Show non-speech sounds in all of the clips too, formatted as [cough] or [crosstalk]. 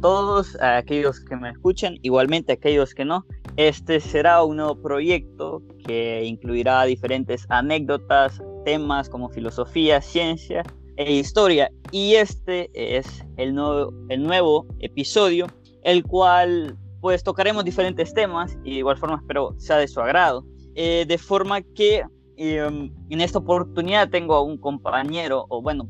todos, a aquellos que me escuchan, igualmente a aquellos que no. Este será un nuevo proyecto que incluirá diferentes anécdotas, temas como filosofía, ciencia e historia. Y este es el nuevo, el nuevo episodio, el cual pues tocaremos diferentes temas y de igual forma espero sea de su agrado. Eh, de forma que em, en esta oportunidad tengo a un compañero, o bueno,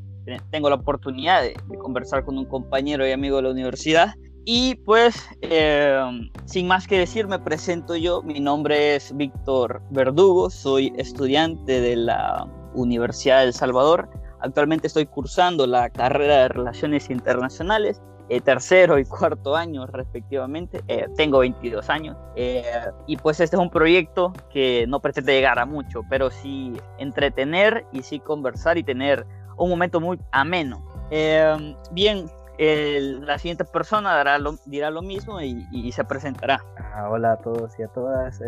tengo la oportunidad de, conversar con un compañero y amigo de la universidad. Y pues, em, sin más que decir, me presento yo. Mi nombre es Víctor Verdugo, soy estudiante de la Universidad de El Salvador. Actualmente estoy cursando la carrera de Relaciones Internacionales eh, tercero y cuarto año respectivamente. Eh, tengo 22 años eh, y pues este es un proyecto que no pretende llegar a mucho, pero sí entretener y sí conversar y tener un momento muy ameno. bien, la siguiente persona dirá lo mismo y, se presentará. Ah, hola a todos y a todas.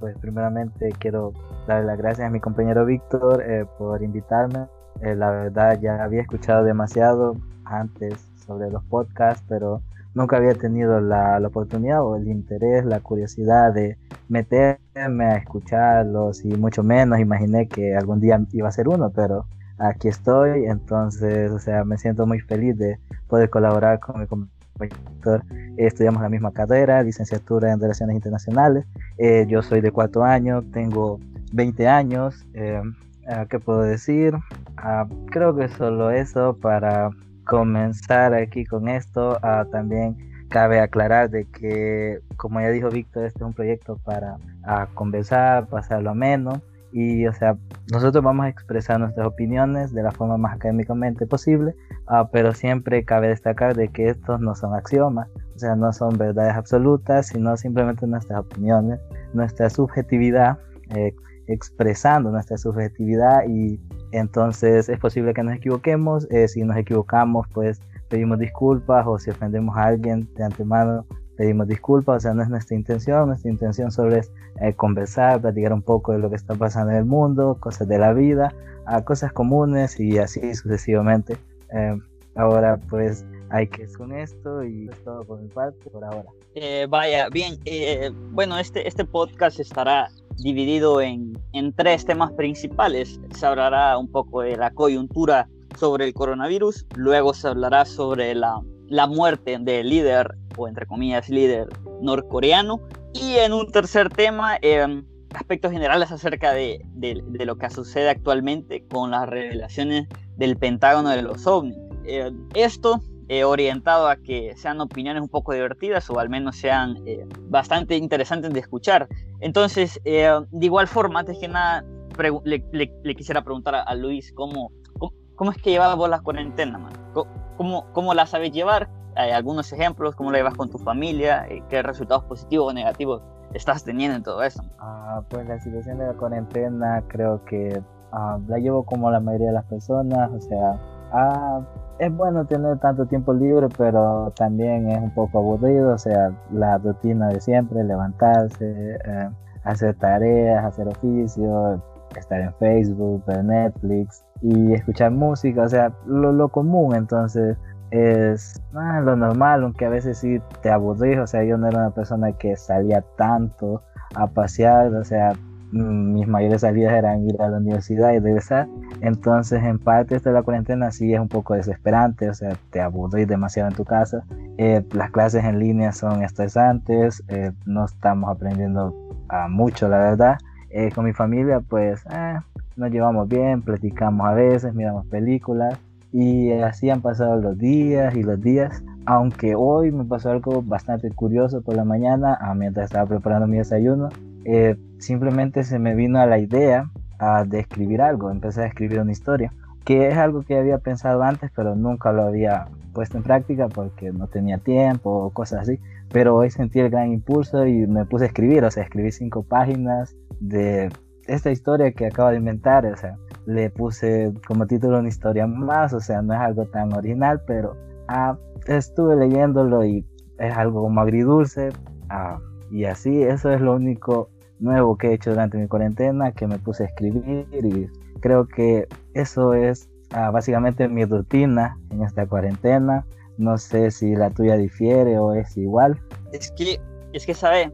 pues primeramente quiero darle las gracias a mi compañero Víctor por invitarme. la verdad ya había escuchado demasiado antes sobre los podcasts, pero nunca había tenido la, la, oportunidad o el interés, la curiosidad de meterme a escucharlos y mucho menos imaginé que algún día iba a ser uno, pero aquí estoy, entonces, o sea, me siento muy feliz de poder colaborar con mi compañero. Estudiamos la misma carrera, licenciatura en Relaciones Internacionales. Eh, yo soy de cuatro años, tengo 20 años. Eh, ¿Qué puedo decir? Ah, creo que solo eso para comenzar aquí con esto, ah, también cabe aclarar de que, como ya dijo Víctor, este es un proyecto para ah, conversar, pasarlo ameno y, o sea, nosotros vamos a expresar nuestras opiniones de la forma más académicamente posible, ah, pero siempre cabe destacar de que estos no son axiomas, o sea, no son verdades absolutas, sino simplemente nuestras opiniones, nuestra subjetividad, eh, expresando nuestra subjetividad y entonces es posible que nos equivoquemos. Eh, si nos equivocamos, pues pedimos disculpas o si ofendemos a alguien de antemano, pedimos disculpas. O sea, no es nuestra intención. Nuestra intención solo es eh, conversar, platicar un poco de lo que está pasando en el mundo, cosas de la vida, a cosas comunes y así sucesivamente. Eh, ahora, pues hay que con esto y es todo por mi parte por ahora. vaya, bien, bueno, este, este podcast estará dividido en, en, tres temas principales. Se hablará un poco de la coyuntura sobre el coronavirus, luego se hablará sobre la, la muerte del líder, o entre comillas líder norcoreano, y en un tercer tema, eh, aspectos generales acerca de, de, de, lo que sucede actualmente con las revelaciones del Pentágono de los ovnis. Eh, esto eh, orientado a que sean opiniones un poco divertidas o al menos sean eh, bastante interesantes de escuchar. Entonces, eh, de igual forma, antes que nada, le, le, quisiera preguntar a, Luis cómo, cómo, es que llevas vos la cuarentena, man? ¿Cómo, ¿Cómo, la sabes llevar? ¿Hay algunos ejemplos, cómo la llevas con tu familia, qué resultados positivos o negativos estás teniendo en todo eso. Ah, pues la situación de la cuarentena creo que ah, la llevo como la mayoría de las personas, o sea, ah, es bueno tener tanto tiempo libre, pero también es un poco aburrido, o sea, la rutina de siempre, levantarse, eh, hacer tareas, hacer oficios, estar en Facebook, ver Netflix y escuchar música, o sea, lo, común, entonces es ah, lo normal, aunque a veces sí te aburrís, o sea, yo no era una persona que salía tanto a pasear, o sea, mis mayores salidas eran ir a la universidad y regresar. Entonces, en parte, esto de la cuarentena sí es un poco desesperante, o sea, te aburrís demasiado en tu casa. Eh, las clases en línea son estresantes, eh, no estamos aprendiendo a mucho, la verdad. Eh, con mi familia, pues, nos llevamos bien, platicamos a veces, miramos películas y así han pasado los días y los días. Aunque hoy me pasó algo bastante curioso por la mañana, ah, mientras estaba preparando mi desayuno, eh, simplemente se me vino a la idea de escribir algo, empecé a escribir una historia, que es algo que había pensado antes, pero nunca lo había puesto en práctica porque no tenía tiempo o cosas así. Pero hoy sentí el gran impulso y me puse a escribir, o sea, escribí cinco páginas de esta historia que acabo de inventar, o sea, le puse como título una historia más, o sea, no es algo tan original, pero ah, estuve leyéndolo y es algo como agridulce, ah, y así, eso es lo único nuevo que he hecho durante mi cuarentena, que me puse a escribir y creo que eso es ah, básicamente mi rutina en esta cuarentena. No sé si la tuya difiere o es igual. Es que, es que sabes,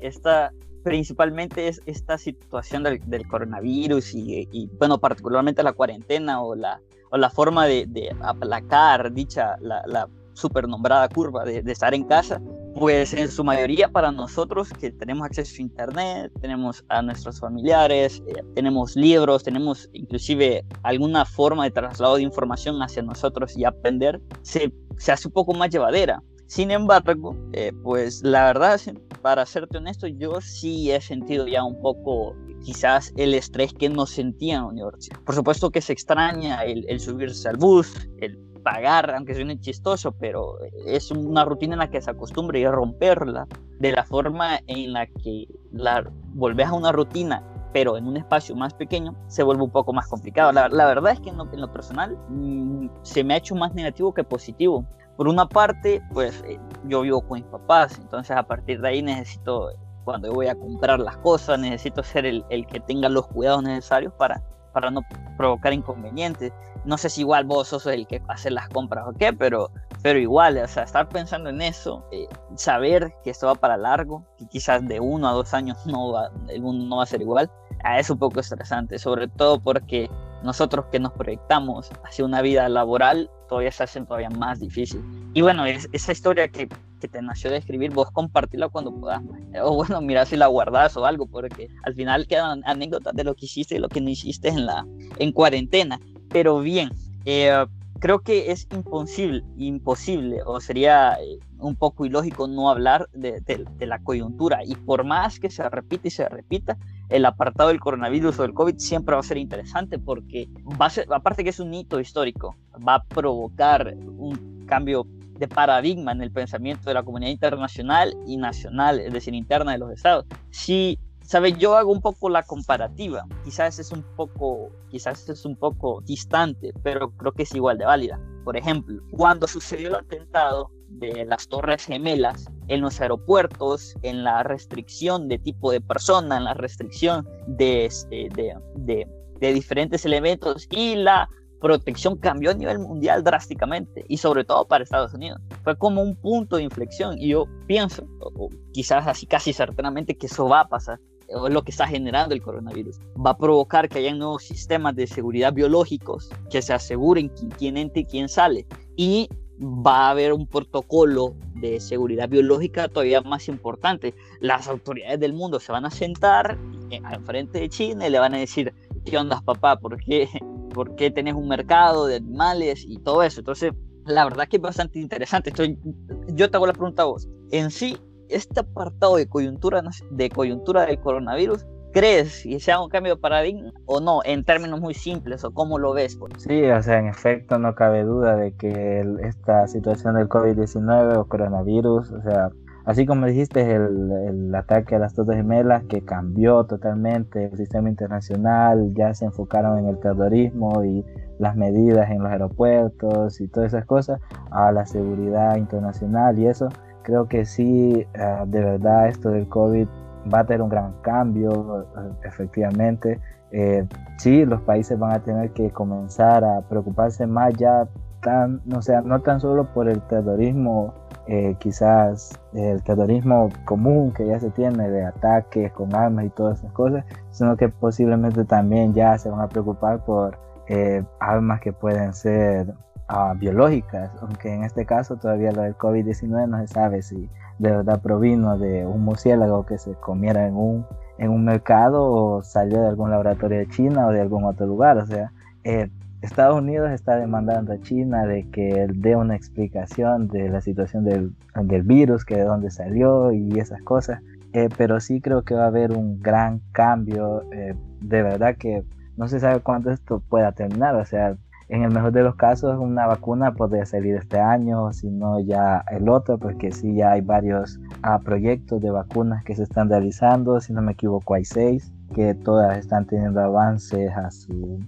esta, principalmente es esta situación del, coronavirus y, bueno, particularmente la cuarentena o la, o la forma de, aplacar dicha, la supernombrada curva de, estar en casa, pues en su mayoría para nosotros que tenemos acceso a internet, tenemos a nuestros familiares, eh, tenemos libros, tenemos inclusive alguna forma de traslado de información hacia nosotros y aprender, se, se hace un poco más llevadera. Sin embargo, eh, pues la verdad, para serte honesto, yo sí he sentido ya un poco quizás el estrés que no sentía en la universidad. Por supuesto que se extraña el, el subirse al bus, el pagar, aunque suene chistoso, pero es una rutina en la que se acostumbra y romperla de la forma en la que la volvés a una rutina pero en un espacio más pequeño se vuelve un poco más complicado. La, verdad es que en lo, personal mm, se me ha hecho más negativo que positivo. Por una parte, pues eh, yo vivo con mis papás, entonces a partir de ahí necesito, cuando voy a comprar las cosas, necesito ser el, el que tenga los cuidados necesarios para, para no provocar inconvenientes no sé si igual vos sos el que hace las compras o qué, pero, pero igual, o sea, estar pensando en eso, eh, saber que esto va para largo, que quizás de uno a dos años no va, el mundo no va a ser igual, ah, es un poco estresante, sobre todo porque nosotros que nos proyectamos hacia una vida laboral, todavía se hace todavía más difícil. Y bueno, es, esa historia que, que, te nació de escribir, vos compartirla cuando puedas. O bueno, [laughs] mira si la guardas o algo, porque al final quedan anécdotas de lo que hiciste y lo que no hiciste en la en cuarentena. Pero bien, eh, creo que es imposible, imposible o sería eh, un poco ilógico no hablar de, la coyuntura. Y por más que se repita y se repita, el apartado del coronavirus o del COVID siempre va a ser interesante porque va a ser, aparte que es un hito histórico, va a provocar un cambio de paradigma en el pensamiento de la comunidad internacional y nacional, es decir, interna de los estados. Si ¿Sabe? Yo hago un poco la comparativa. Quizás es un poco, quizás es un poco distante, pero creo que es igual de válida. Por ejemplo, cuando sucedió el atentado de las Torres Gemelas en los aeropuertos, en la restricción de tipo de persona, en la restricción de, este, diferentes elementos y la protección cambió a nivel mundial drásticamente y sobre todo para Estados Unidos. Fue como un punto de inflexión y yo pienso, o quizás así casi certeramente, que eso va a pasar lo que está generando el coronavirus. Va a provocar que haya nuevos sistemas de seguridad biológicos que se aseguren quién entra y quién sale. Y va a haber un protocolo de seguridad biológica todavía más importante. Las autoridades del mundo se van a sentar en frente de China y le van a decir, ¿qué onda papá? ¿Por qué, ¿Por qué tenés un mercado de animales y todo eso? Entonces, la verdad que es bastante interesante. Estoy, yo te hago la pregunta a vos. En sí, este apartado de coyuntura, de coyuntura del coronavirus, ¿crees que sea un cambio de paradigma o no, en términos muy simples, o cómo lo ves? Sí, o sea, en efecto no cabe duda de que esta situación del COVID-19 o coronavirus, o sea, así como dijiste, el, el ataque a las Torres Gemelas que cambió totalmente el sistema internacional, ya se enfocaron en el terrorismo y las medidas en los aeropuertos y todas esas cosas, a la seguridad internacional y eso creo que sí, ah, de verdad esto del COVID va a tener un gran cambio, eh, efectivamente. Eh, sí, los países van a tener que comenzar a preocuparse más ya, tan, no sea, no tan solo por el terrorismo, eh, quizás el terrorismo común que ya se tiene de ataques con armas y todas esas cosas, sino que posiblemente también ya se van a preocupar por armas que pueden ser biológicas, aunque en este caso todavía lo del COVID-19 no se sabe si de verdad provino de un murciélago que se comiera en un, en un mercado o salió de algún laboratorio de China o de algún otro lugar. O sea, eh, Estados Unidos está demandando a China de que dé una explicación de la situación del, del virus, que de dónde salió y esas cosas. Eh, pero sí creo que va a haber un gran cambio. Eh, de verdad que no se sabe cuándo esto pueda terminar. O sea, en el mejor de los casos una vacuna podría salir este año, si no ya el otro, porque sí ya hay varios ah, proyectos de vacunas que se están realizando, si no me equivoco hay seis, que todas están teniendo avances a su,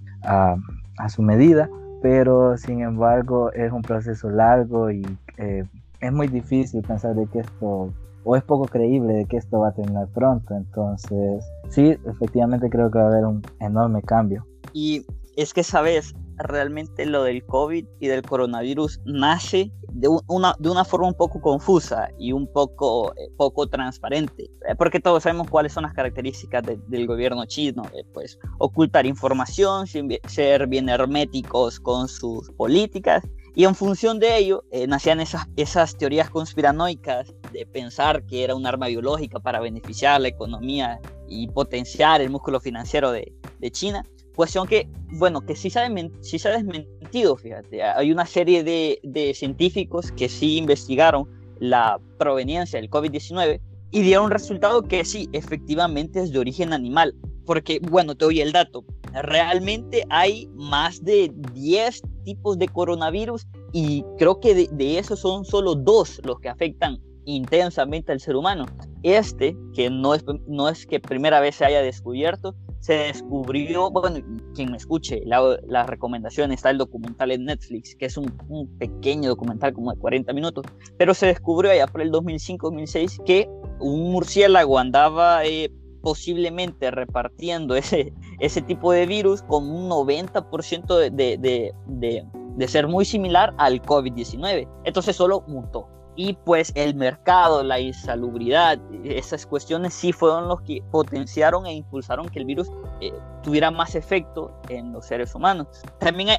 su medida, pero sin embargo es un proceso largo y eh, es muy difícil pensar de que esto, o es poco creíble de que esto va a terminar pronto, entonces sí, efectivamente creo que va a haber un enorme cambio. Y es que, sabes, realmente lo del COVID y del coronavirus nace de una, de una forma un poco confusa y un poco, eh, poco transparente, eh, porque todos sabemos cuáles son las características del gobierno chino, pues ocultar información, ser bien herméticos con sus políticas y en función de ello, eh, nacían esas, esas teorías conspiranoicas de pensar que era un arma biológica para beneficiar la economía y potenciar el músculo financiero de, de China. Cuestión que, bueno, que sí se, ha sí se ha desmentido, fíjate. Hay una serie de, de científicos que sí investigaron la proveniencia del COVID-19 y dieron un resultado que sí, efectivamente es de origen animal. Porque, bueno, te doy el dato. Realmente hay más de 10 tipos de coronavirus y creo que de, de esos son solo dos los que afectan intensamente al ser humano. Este, que no es, no es que primera vez se haya descubierto, se descubrió, bueno, quien me escuche la, recomendación está el documental en Netflix, que es un, pequeño documental como de 40 minutos, pero se descubrió allá por el 2005-2006 que un murciélago andaba eh, posiblemente repartiendo ese, ese tipo de virus con un 90% de, de, de, de, de ser muy similar al COVID-19. Entonces solo mutó y pues el mercado, la insalubridad, esas cuestiones sí fueron los que potenciaron e impulsaron que el virus eh, tuviera más efecto en los seres humanos. También hay,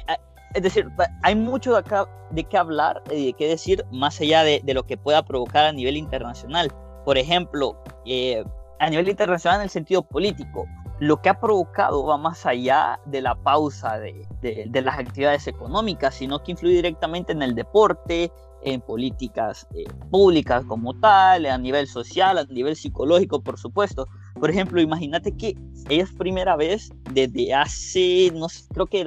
es decir, hay mucho de, acá, de qué hablar y de qué decir más allá de, de, lo que pueda provocar a nivel internacional. Por ejemplo, eh, a nivel internacional en el sentido político, lo que ha provocado va más allá de la pausa de, de, de, las actividades económicas, sino que influye directamente en el deporte, en políticas eh, públicas como tal, a nivel social, a nivel psicológico, por supuesto. Por ejemplo, imagínate que es primera vez desde hace, no sé, creo que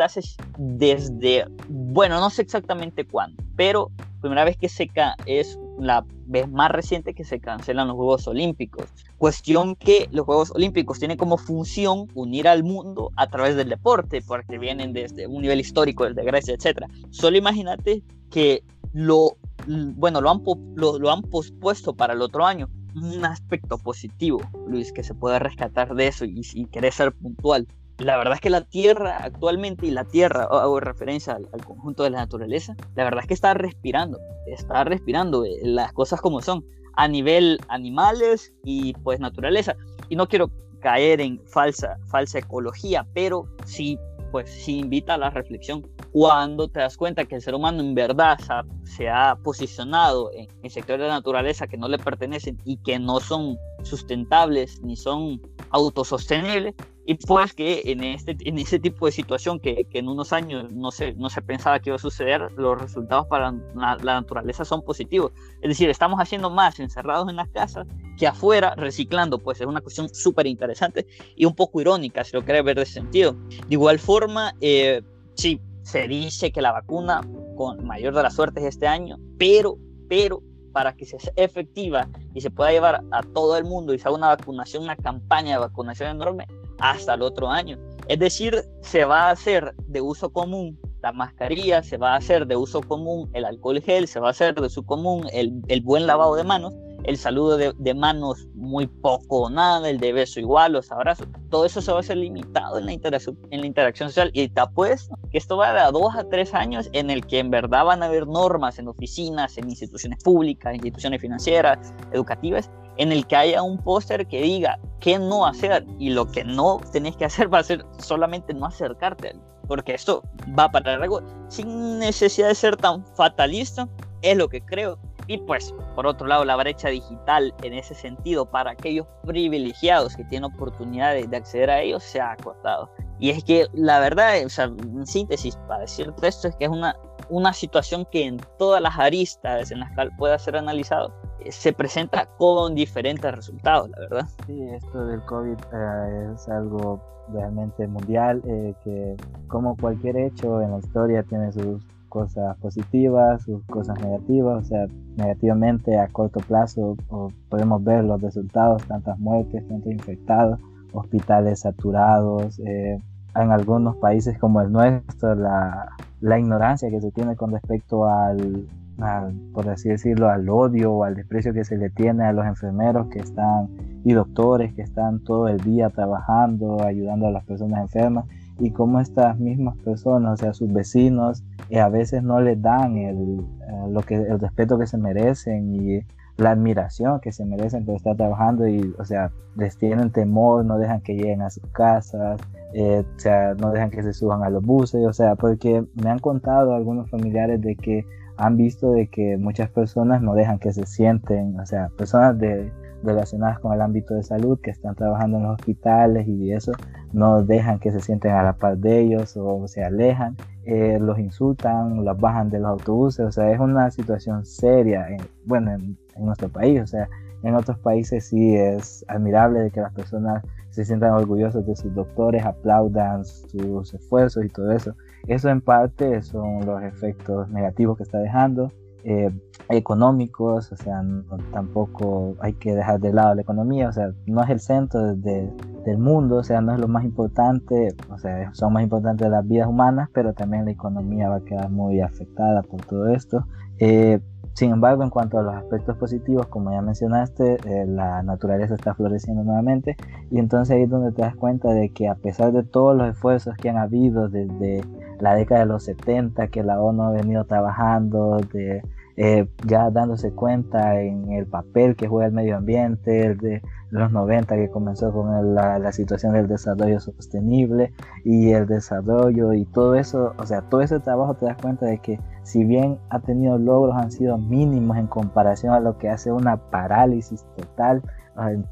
desde, bueno, no sé exactamente cuándo, pero primera vez que se es la vez más reciente que se cancelan los Juegos Olímpicos. Cuestión que los Juegos Olímpicos tienen como función unir al mundo a través del deporte, porque vienen desde un nivel histórico, desde Grecia, etc. Solo imagínate que lo, bueno, lo han, lo, han pospuesto para el otro año. Un aspecto positivo, Luis, que se puede rescatar de eso y, querer ser puntual. La verdad es que la Tierra actualmente, y la Tierra, hago referencia al, al, conjunto de la naturaleza, la verdad es que está respirando, está respirando eh, las cosas como son, a nivel animales y pues naturaleza. Y no quiero caer en falsa, falsa ecología, pero sí, pues sí invita a la reflexión cuando te das cuenta que el ser humano en verdad se ha posicionado en, en, sectores de la naturaleza que no le pertenecen y que no son sustentables ni son autosostenibles, y pues que en, este, en ese tipo de situación que, que, en unos años no se, no se pensaba que iba a suceder, los resultados para la, la naturaleza son positivos. Es decir, estamos haciendo más encerrados en las casas que afuera reciclando, pues es una cuestión súper interesante y un poco irónica, si lo quieres ver de sentido. De igual forma, eh, sí, se dice que la vacuna con mayor de las suertes este año, pero, pero para que sea efectiva y se pueda llevar a todo el mundo y sea una vacunación, una campaña de vacunación enorme hasta el otro año. Es decir, se va a hacer de uso común la mascarilla, se va a hacer de uso común el alcohol gel, se va a hacer de uso común el, el buen lavado de manos el saludo de, de, manos muy poco o nada, el de beso igual, los abrazos, todo eso se va a ser limitado en la, interacción, en la interacción social y te apuesto que esto va de a dos a tres años en el que en verdad van a haber normas en oficinas, en instituciones públicas, instituciones financieras, educativas, en el que haya un póster que diga qué no hacer y lo que no tenés que hacer [laughs] va a ser solamente no acercarte porque esto va para algo sin necesidad de ser tan fatalista, es lo que creo y pues, por otro lado, la brecha digital en ese sentido para aquellos privilegiados que tienen oportunidad de, de acceder a ellos se ha acortado. Y es que la verdad, o sea, en síntesis, para decirte esto, es que es una, una situación que en todas las aristas en las que pueda ser analizado, eh, se presenta con diferentes resultados, la verdad. Sí, esto del COVID eh, es algo realmente mundial, eh, que como cualquier hecho en la historia tiene sus cosas positivas, sus cosas negativas, o sea, negativamente a corto plazo podemos ver los resultados, tantas muertes, tantos infectados, hospitales saturados, eh, en algunos países como el nuestro, la, ignorancia que se tiene con respecto al, al, por así decirlo, al odio o al desprecio que se le tiene a los enfermeros que están y doctores que están todo el día trabajando, ayudando a las personas enfermas y cómo estas mismas personas, o sea, sus vecinos, eh, a veces no les dan el, eh, lo que, el respeto que se merecen y la admiración que se merecen por estar trabajando y, o sea, les tienen temor, no dejan que lleguen a sus casas, eh, o sea, no dejan que se suban a los buses, o sea, porque me han contado algunos familiares de que han visto de que muchas personas no dejan que se sienten, o sea, personas de, relacionadas con el ámbito de salud que están trabajando en los hospitales y eso, no dejan que se sienten a la par de ellos o se alejan, eh, los insultan, los bajan de los autobuses, o sea, es una situación seria, bueno, en, en, nuestro país, o sea, en otros países sí es admirable de que las personas se sientan orgullosos de sus doctores, aplaudan sus esfuerzos y todo eso. Eso en parte son los efectos negativos que está dejando. Eh, económicos, o sea, tampoco hay que dejar de lado la economía, o sea, no es el centro de, del mundo, o sea, no es lo más importante, o sea, son más importantes las vidas humanas, pero también la economía va a quedar muy afectada por todo esto. Eh, sin embargo, en cuanto a los aspectos positivos, como ya mencionaste, eh, la naturaleza está floreciendo nuevamente y entonces ahí es donde te das cuenta de que a pesar de todos los esfuerzos que han habido desde la década de los 70, que la ONU ha venido trabajando, de eh, ya dándose cuenta en el papel que juega el medio ambiente, el de los 90 que comenzó con la, situación del desarrollo sostenible y el desarrollo y todo eso, o sea, todo ese trabajo te das cuenta de que si bien ha tenido logros, han sido mínimos en comparación a lo que hace una parálisis total,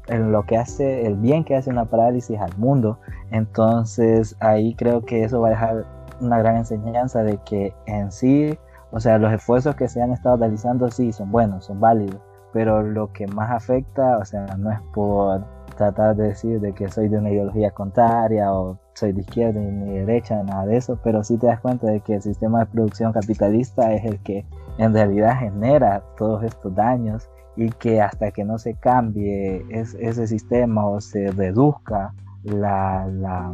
en lo que hace, el bien que hace una parálisis al mundo. Entonces ahí creo que eso va a dejar una gran enseñanza de que en sí o sea, los esfuerzos que se han estado realizando sí son buenos, son válidos, pero lo que más afecta, o sea, no es por tratar de decir de que soy de una ideología contraria o soy de izquierda ni de derecha, nada de eso, pero sí te das cuenta de que el sistema de producción capitalista es el que en realidad genera todos estos daños y que hasta que no se cambie ese sistema o se reduzca la, la,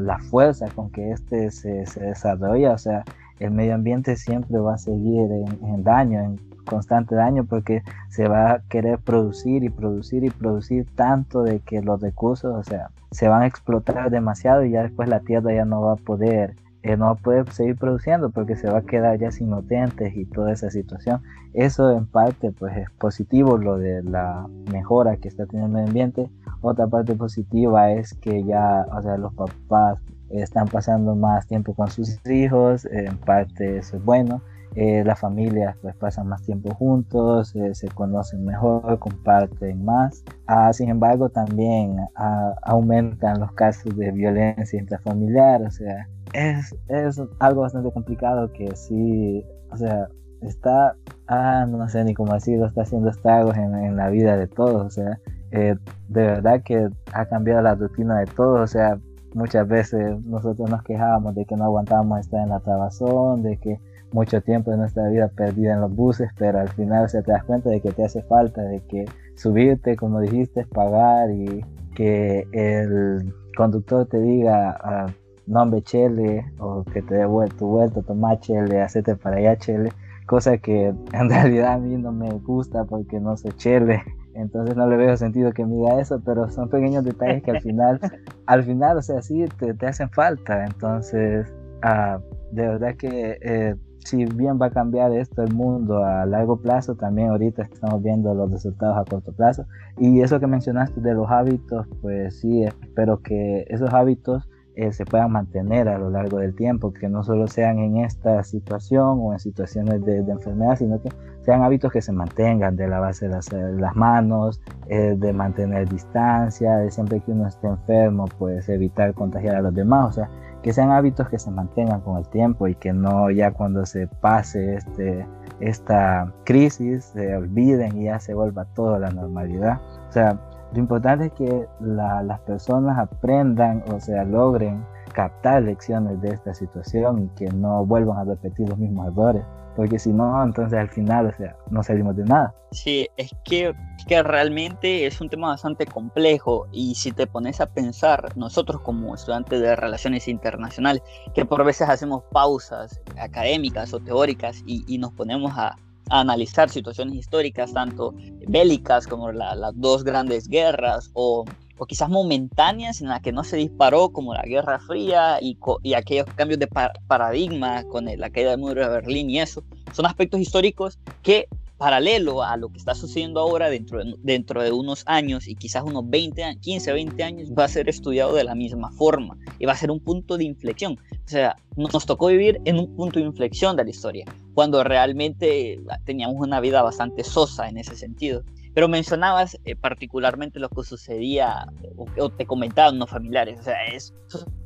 la fuerza con que este se, se desarrolla, o sea, el medio ambiente siempre va a seguir en, daño, en constante daño, porque se va a querer producir y producir y producir tanto de que los recursos, o sea, se van a explotar demasiado y ya después la tierra ya no va a poder eh, no va a poder seguir produciendo porque se va a quedar ya sin nutrientes y toda esa situación. Eso en parte pues es positivo lo de la mejora que está teniendo el ambiente. Otra parte positiva es que ya, o sea, los papás están pasando más tiempo con sus hijos, en parte eso es bueno. Eh, las familias pues pasan más tiempo juntos, eh, se conocen mejor, comparten más. Ah, sin embargo, también ah, aumentan los casos de violencia intrafamiliar, o sea, es, es, algo bastante complicado que sí, o sea, está, ah, no sé ni cómo decirlo, está haciendo estragos en, en la vida de todos, o sea, eh, de verdad que ha cambiado la rutina de todos, o sea, muchas veces nosotros nos quejábamos de que no aguantábamos estar en la trabazón, de que mucho tiempo de nuestra vida perdida en los buses, pero al final se te das cuenta de que te hace falta, de que subirte, como dijiste, pagar y que el conductor te diga, ah, nombre chele, o que te dé tu vuelta, tomar chele, hacerte para allá chele, cosa que [laughs] en realidad a mí no me gusta porque no sé chele entonces no le veo sentido que me diga eso, pero son pequeños detalles que al final, [laughs] al final, o sea, sí te, te hacen falta. Entonces, ah, de verdad que eh, si bien va a cambiar esto el mundo a largo plazo, también ahorita estamos viendo los resultados a corto plazo. Y eso que mencionaste de los hábitos, pues sí, espero que esos hábitos eh, se puedan mantener a lo largo del tiempo, que no solo sean en esta situación o en situaciones de, enfermedad, sino que sean hábitos que se mantengan de lavarse las, las manos, eh, de mantener distancia, de siempre que uno esté enfermo, pues evitar contagiar a los demás, que sean hábitos que se mantengan con el tiempo y que no ya cuando se pase este, esta crisis se olviden y ya se vuelva todo a la normalidad. O sea, lo importante es que las personas aprendan, o sea, logren captar lecciones de esta situación y que no vuelvan a repetir los mismos errores. Porque si no, entonces al final, o sea, no salimos de nada. Sí, es que, que realmente es un tema bastante complejo y si te pones a pensar, nosotros como estudiantes de relaciones internacionales, que por veces hacemos pausas académicas o teóricas y nos ponemos a, analizar situaciones históricas, tanto bélicas como las dos grandes guerras o o quizás momentáneas en las que no se disparó como la Guerra Fría y, y aquellos cambios de paradigma con la caída del muro de Berlín y eso, son aspectos históricos que paralelo a lo que está sucediendo ahora dentro de, dentro de unos años y quizás unos 20, 15, 20 años, va a ser estudiado de la misma forma y va a ser un punto de inflexión. O sea, nos tocó vivir en un punto de inflexión de la historia, cuando realmente teníamos una vida bastante sosa en ese sentido. Pero mencionabas eh, particularmente lo que sucedía o, te comentaban unos familiares. O sea, es,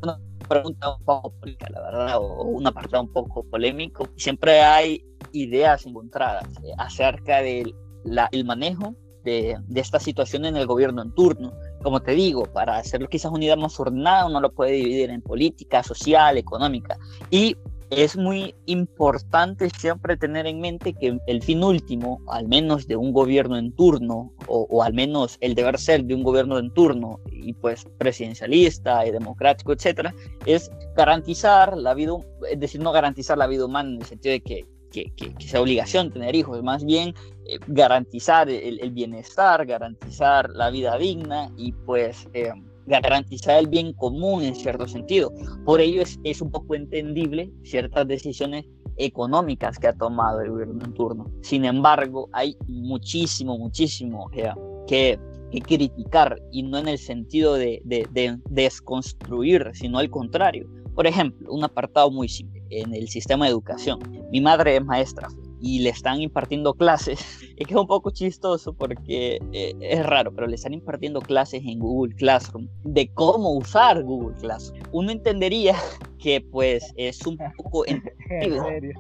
una pregunta un poco política, la verdad, o un apartado un poco polémico. Siempre hay ideas encontradas eh, acerca del el manejo de, de, esta situación en el gobierno en turno. Como te digo, para hacerlo quizás una idea más ordenada, uno lo puede dividir en política, social, económica. Y es muy importante siempre tener en mente que el fin último, al menos de un gobierno en turno, o, al menos el deber ser de un gobierno en turno, y pues presidencialista y democrático, etcétera, es garantizar la vida, es decir, no garantizar la vida humana en el sentido de que que, sea obligación tener hijos, más bien eh, garantizar el, bienestar, garantizar la vida digna y pues eh, garantizar el bien común en cierto sentido. Por ello es, es un poco entendible ciertas decisiones económicas que ha tomado el gobierno en turno. Sin embargo, hay muchísimo, muchísimo eh, que, que, criticar y no en el sentido de, de, de desconstruir, sino al contrario. Por ejemplo, un apartado muy simple en el sistema de educación. Mi madre es maestra y le están impartiendo clases. [laughs] Es que es un poco chistoso porque eh, es raro, pero le están impartiendo clases en Google Classroom de cómo usar Google Classroom. Uno entendería [laughs] que pues es un poco... [laughs] ¿En serio?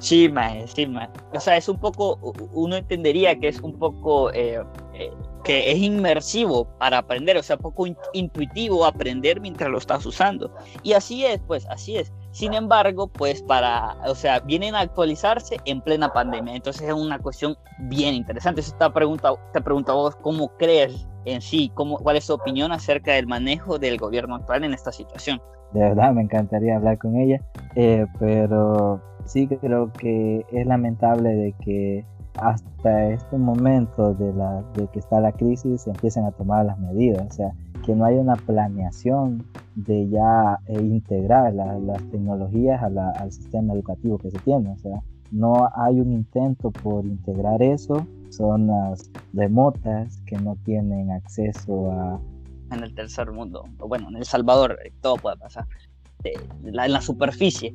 Sí, mae, sí, mae. O sea, es un poco, uno entendería que es un poco, eh, eh, que es inmersivo para aprender, o sea, poco intuitivo aprender mientras lo estás usando. Y así es, pues, así es. Sin embargo, pues para, o sea, vienen a actualizarse en plena pandemia. Entonces es una cuestión bien interesante. Eso te pregunta, te pregunto a vos, ¿cómo crees en sí? Cómo, ¿Cuál es tu opinión acerca del manejo del gobierno actual en esta situación? De verdad, me encantaría hablar con ella, eh, pero sí creo que es lamentable de que hasta este momento de, la, de que está la crisis se empiecen a tomar las medidas. O sea, que no hay una planeación de ya eh, integrar las tecnologías al sistema educativo que se tiene. O sea, no hay un intento por integrar eso. Zonas remotas que no tienen acceso a... En el tercer mundo, bueno, en El Salvador, eh, todo puede pasar. Eh, en la superficie,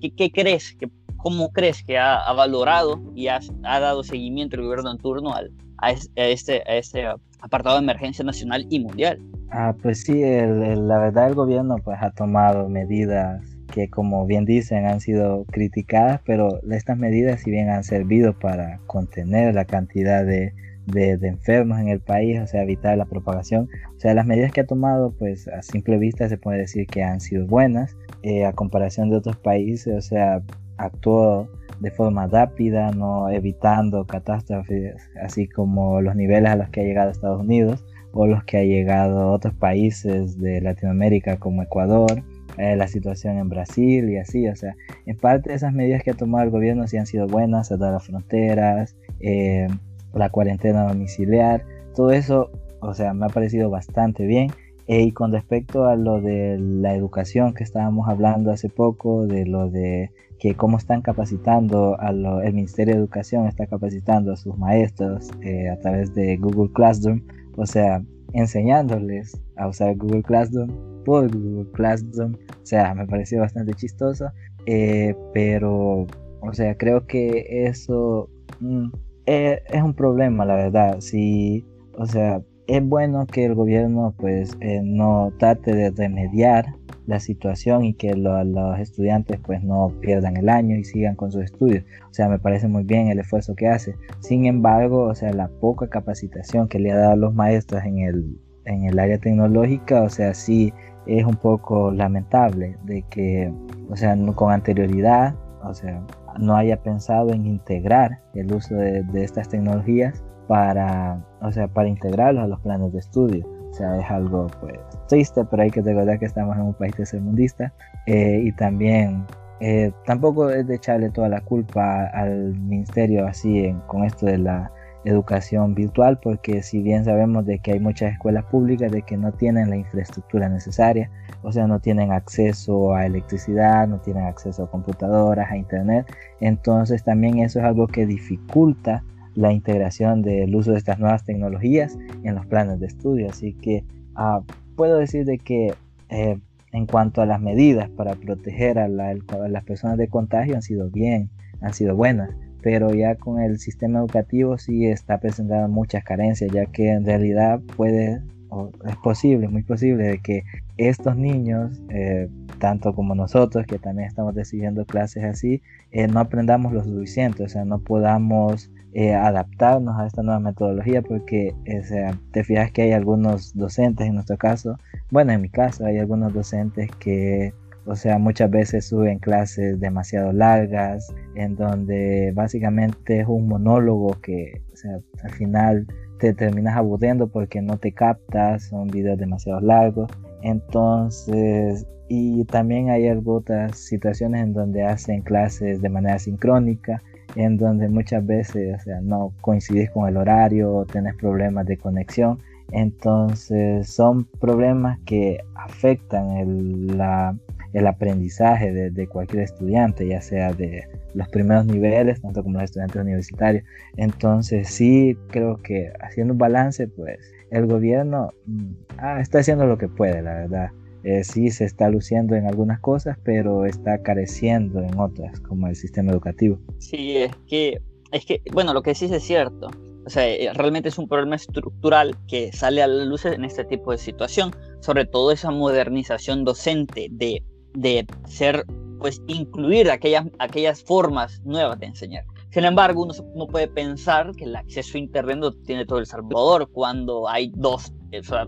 ¿qué, crees? Que, ¿Cómo crees que ha, valorado y ha, dado seguimiento el gobierno en turno al, a, este, a este apartado de emergencia nacional y mundial? Ah, pues sí, la verdad el gobierno pues ha tomado medidas que como bien dicen han sido criticadas, pero estas medidas si bien han servido para contener la cantidad de, enfermos en el país, o sea, evitar la propagación. O sea, las medidas que ha tomado, pues a simple vista se puede decir que han sido buenas eh, a comparación de otros países, o sea, actuó de forma rápida, no evitando catástrofes, así como los niveles a los que ha llegado Estados Unidos o los que ha llegado a otros países de Latinoamérica como Ecuador, eh, la situación en Brasil y así, o sea, en parte esas medidas que ha tomado el gobierno sí han sido buenas, cerrar las fronteras, eh, la cuarentena domiciliar, todo eso, o sea, me ha parecido bastante bien. Eh, y con respecto a lo de la educación que estábamos hablando hace poco, de lo de que cómo están capacitando, a el Ministerio de Educación está capacitando a sus maestros a través de Google Classroom, o sea, enseñándoles a usar Google Classroom por Google Classroom. O sea, me pareció bastante chistoso. Eh, pero, o sea, creo que eso mm, eh, es, un problema, la verdad. Si, o sea, es bueno que el gobierno pues eh, no trate de remediar la situación y que los estudiantes pues no pierdan el año y sigan con sus estudios. O sea, me parece muy bien el esfuerzo que hace. Sin embargo, o sea, la poca capacitación que le ha dado a los maestros en el, en el área tecnológica, o sea, sí es un poco lamentable de que, o sea, con anterioridad, o sea, no haya pensado en integrar el uso de, de estas tecnologías para, o sea, para integrarlos a los planes de estudio. O sea, es algo pues triste, pero hay que recordar que estamos en un país tercermundista eh, y también eh, tampoco es de echarle toda la culpa al ministerio así con esto de la educación virtual porque si bien sabemos de que hay muchas escuelas públicas de que no tienen la infraestructura necesaria, o sea, no tienen acceso a electricidad, no tienen acceso a computadoras, a internet, entonces también eso es algo que dificulta la integración del uso de estas nuevas tecnologías en los planes de estudio. Así que ah, puedo decir de que eh, en cuanto a las medidas para proteger a, las personas de contagio han sido bien, han sido buenas, pero ya con el sistema educativo sí está presentando muchas carencias, ya que en realidad puede es posible, muy posible de que estos niños, eh, tanto como nosotros que también estamos recibiendo clases así, eh, no aprendamos lo suficiente, o sea, no podamos eh, adaptarnos a esta nueva metodología porque o sea, te fijas que hay algunos docentes, en nuestro caso, bueno, en mi caso hay algunos docentes que o sea, muchas veces suben clases demasiado largas, en donde básicamente es un monólogo que, o sea, al final te terminas aburriendo porque no te captas, son videos demasiado largos. Entonces, y también hay otras situaciones en donde hacen clases de manera sincrónica, en donde muchas veces o sea, no coincidís con el horario tenés problemas de conexión. Entonces, son problemas que afectan el, la, el aprendizaje de, cualquier estudiante, ya sea de los primeros niveles, tanto como los estudiantes universitarios. Entonces sí creo que haciendo un balance, pues el gobierno mm, ah, está haciendo lo que puede, la verdad. Eh, sí se está luciendo en algunas cosas, pero está careciendo en otras, como el sistema educativo. Sí, es que, es que bueno, lo que sí es cierto. O sea, eh, realmente es un problema estructural que sale a la luz en este tipo de situación, sobre todo esa modernización docente de de ser, pues, incluir aquellas, aquellas formas nuevas de enseñar. Sin embargo, uno no puede pensar que el acceso a Internet tiene todo El Salvador cuando hay dos,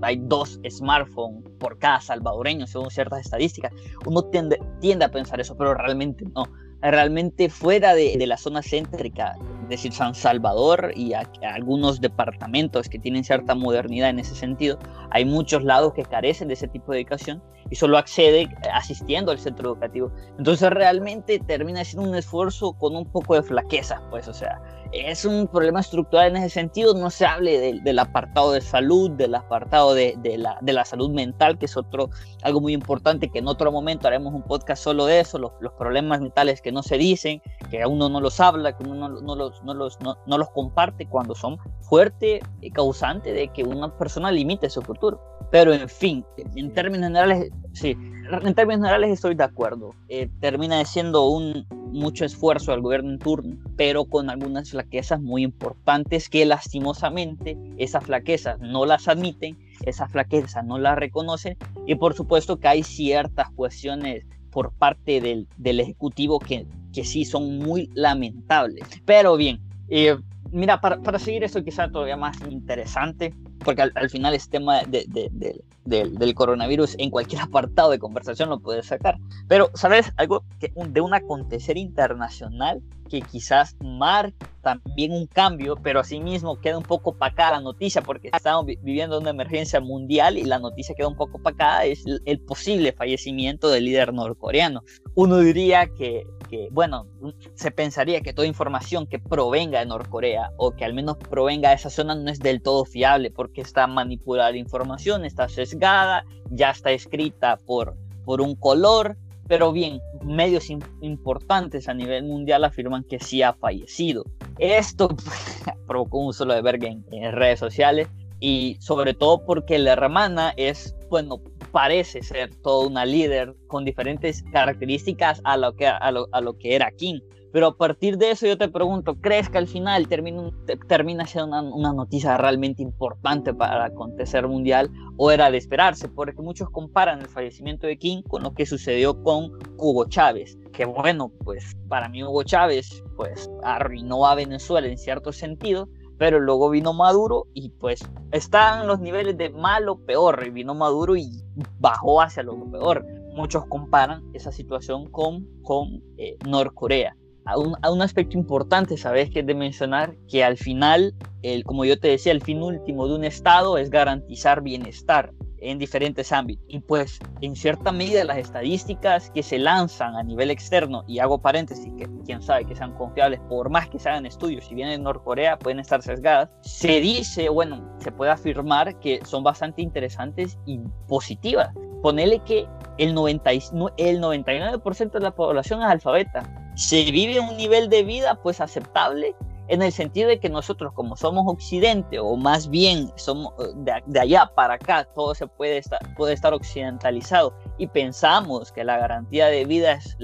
hay dos smartphones por cada salvadoreño, según ciertas estadísticas. Uno tiende, tiende a pensar eso, pero realmente no. Realmente fuera de, de la zona céntrica, es decir, San Salvador y algunos departamentos que tienen cierta modernidad en ese sentido, hay muchos lados que carecen de ese tipo de educación y solo accede asistiendo al centro educativo. Entonces realmente termina siendo un esfuerzo con un poco de flaqueza, pues, o sea, es un problema estructural en ese sentido, no se hable del apartado de salud, del apartado de, la, de, la, salud mental, que es otro, algo muy importante, que en otro momento haremos un podcast solo de eso, los, los problemas mentales que no se dicen, que uno no los habla, que uno no, no los, no, los, no, no los comparte cuando son fuerte y causante de que una persona limite su futuro. Pero en fin, en términos generales, sí, en términos generales estoy de acuerdo. Eh, termina siendo un mucho esfuerzo al gobierno en turno, pero con algunas flaquezas muy importantes que lastimosamente esas flaquezas no las admiten, esas flaquezas no las reconocen y por supuesto que hay ciertas cuestiones por parte del, del Ejecutivo que, que sí son muy lamentables. Pero bien, eh, mira, para, para, seguir esto quizá todavía más interesante, porque al, final este tema de, del coronavirus en cualquier [laughs] apartado de conversación lo puedes sacar. Pero, ¿sabes? Algo de un acontecer internacional que quizás marca también un cambio, pero asimismo queda un poco pacada la noticia, porque estamos viviendo una emergencia mundial y la noticia queda un poco pacada, es el posible fallecimiento del líder norcoreano. Uno diría que bueno, se pensaría que toda información que provenga de Norcorea o que al menos provenga de esa zona no es del todo fiable porque está manipulada la información, está sesgada, ya está escrita por, por un color, pero bien, medios importantes a nivel mundial afirman que sí ha fallecido. Esto [laughs] provocó un solo de verga en, en redes sociales y sobre todo porque la hermana es, bueno, parece ser toda una líder con diferentes características a lo que, a lo, a lo que era King. Pero a partir de eso yo te pregunto, ¿crees que al final termina, termina siendo una, una, noticia realmente importante para acontecer mundial o era de esperarse? Porque muchos comparan el fallecimiento de King con lo que sucedió con Hugo Chávez, que bueno, pues para mí Hugo Chávez pues arruinó a Venezuela en cierto sentido, pero luego vino Maduro y pues están los niveles de malo, peor, y vino Maduro y bajó hacia lo peor. Muchos comparan esa situación con, con eh, Norcorea. A un, a un, aspecto importante, ¿sabes? Que es de mencionar que al final, el, como yo te decía, el fin último de un Estado es garantizar bienestar. En diferentes ámbitos. Y pues en cierta medida las estadísticas que se lanzan a nivel externo, y hago paréntesis, que quién sabe que sean confiables, por más que se hagan estudios, si vienen de Norcorea pueden estar sesgadas, se dice, bueno, se puede afirmar que son bastante interesantes y positivas. Ponele que el, 90, el 99% de la población es alfabeta. Se vive un nivel de vida pues aceptable en el sentido de que nosotros como somos occidente o más bien somos eh, de, allá para acá, todo se puede estar, puede estar occidentalizado y pensamos que la garantía de vida es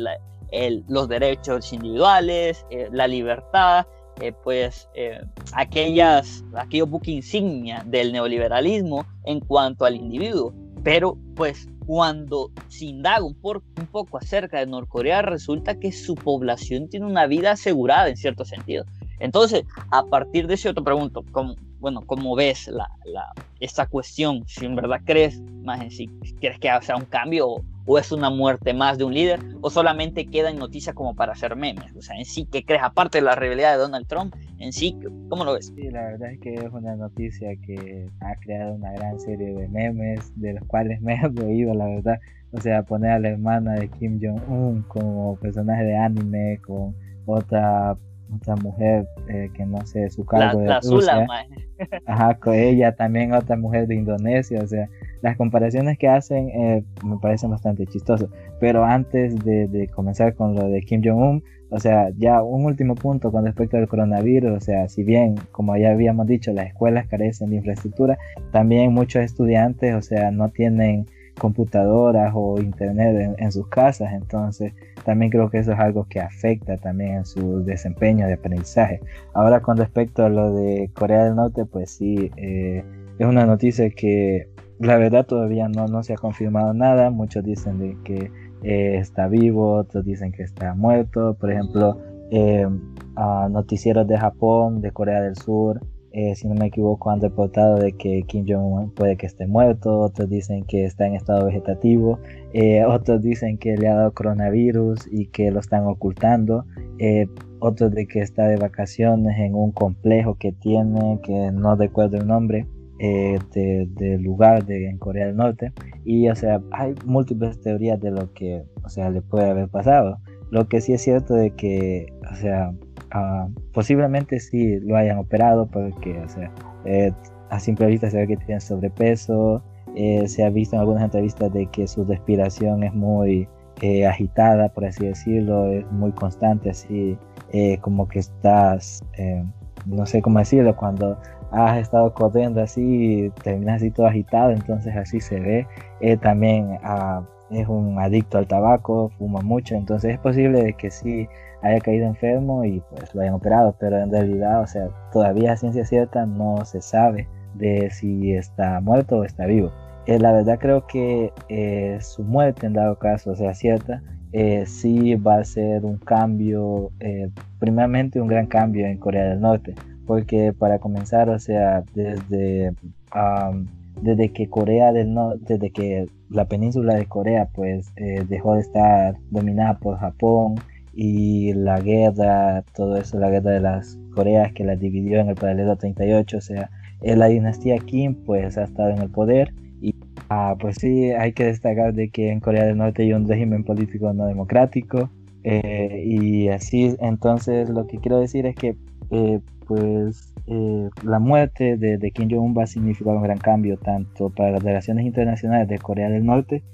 los derechos individuales, eh, la libertad, eh, pues aquellas, aquellos buques insignia del neoliberalismo en cuanto al individuo. Pero pues cuando se indaga un, un poco acerca de Norcorea, resulta que su población tiene una vida asegurada en cierto sentido. Entonces, a partir de eso, te pregunto, ¿cómo, bueno, ¿cómo ves la, la, esta cuestión? Si en verdad crees, más en sí, ¿crees que sea un cambio o, es una muerte más de un líder? ¿O solamente queda en noticia como para hacer memes? O sea, en sí, ¿qué crees? Aparte de la rebelión de Donald Trump, en sí, ¿cómo lo ves? Sí, la verdad es que es una noticia que ha creado una gran serie de memes, de los cuales me [laughs] he reído, la verdad. O sea, poner a la hermana de Kim Jong-un como personaje de anime, con otra otra mujer eh, que no sé su cargo de Rusia. [laughs] Ajá, con ella también otra mujer de Indonesia, o sea, las comparaciones que hacen eh, me parecen bastante chistosas. Pero antes de, comenzar con lo de Kim Jong-un, o sea, ya un último punto con respecto al coronavirus, o sea, si bien, como ya habíamos dicho, las escuelas carecen de infraestructura, también muchos estudiantes, o sea, no tienen computadoras o internet en, sus casas, entonces también creo que eso es algo que afecta también en su desempeño de aprendizaje. Ahora con respecto a lo de Corea del Norte, pues sí, eh, es una noticia que la verdad todavía no, no se ha confirmado nada, muchos dicen de que eh, está vivo, otros dicen que está muerto, por ejemplo, eh, noticieros de Japón, de Corea del Sur, eh, si no me equivoco, han reportado de que Kim Jong-un puede que esté muerto, otros dicen que está en estado vegetativo, eh, otros dicen que le ha dado coronavirus y que lo están ocultando, eh, otros de que está de vacaciones en un complejo que tiene, que no recuerdo el nombre, del lugar de, en Corea del Norte. Y o sea, hay múltiples teorías de lo que, o sea, le puede haber pasado. Lo que sí es cierto de que, o sea, Ah, posiblemente sí lo hayan operado porque, o sea, eh, a simple vista se ve que tiene sobrepeso. Eh, se ha visto en algunas entrevistas de que su respiración es muy eh, agitada, por así decirlo, es muy constante, así como que estás, no sé cómo decirlo, cuando has estado corriendo así, terminas así todo agitado, entonces así se ve. también ah, es un adicto al tabaco, fuma mucho, entonces es posible de que sí haya caído enfermo y pues lo hayan operado, pero en realidad, o sea, todavía a ciencia cierta no se sabe de si está muerto o está vivo. Eh, la verdad creo que eh, su muerte en dado caso sea cierta, eh, sí va a ser un cambio, primeramente un gran cambio en Corea del Norte, porque para comenzar, o sea, desde, desde que Corea del Norte, desde que la península de Corea pues dejó de estar dominada por Japón, y la guerra, todo eso, la guerra de las Coreas que las dividió en el paralelo 38, o sea, eh, la dinastía Kim pues ha estado en el poder y ah, pues sí, hay que destacar de que en Corea del Norte hay un régimen político no democrático eh, y así, entonces lo que quiero decir es que eh, pues la muerte de, de Kim Jong-un va a significar un gran cambio tanto para las relaciones internacionales de Corea del Norte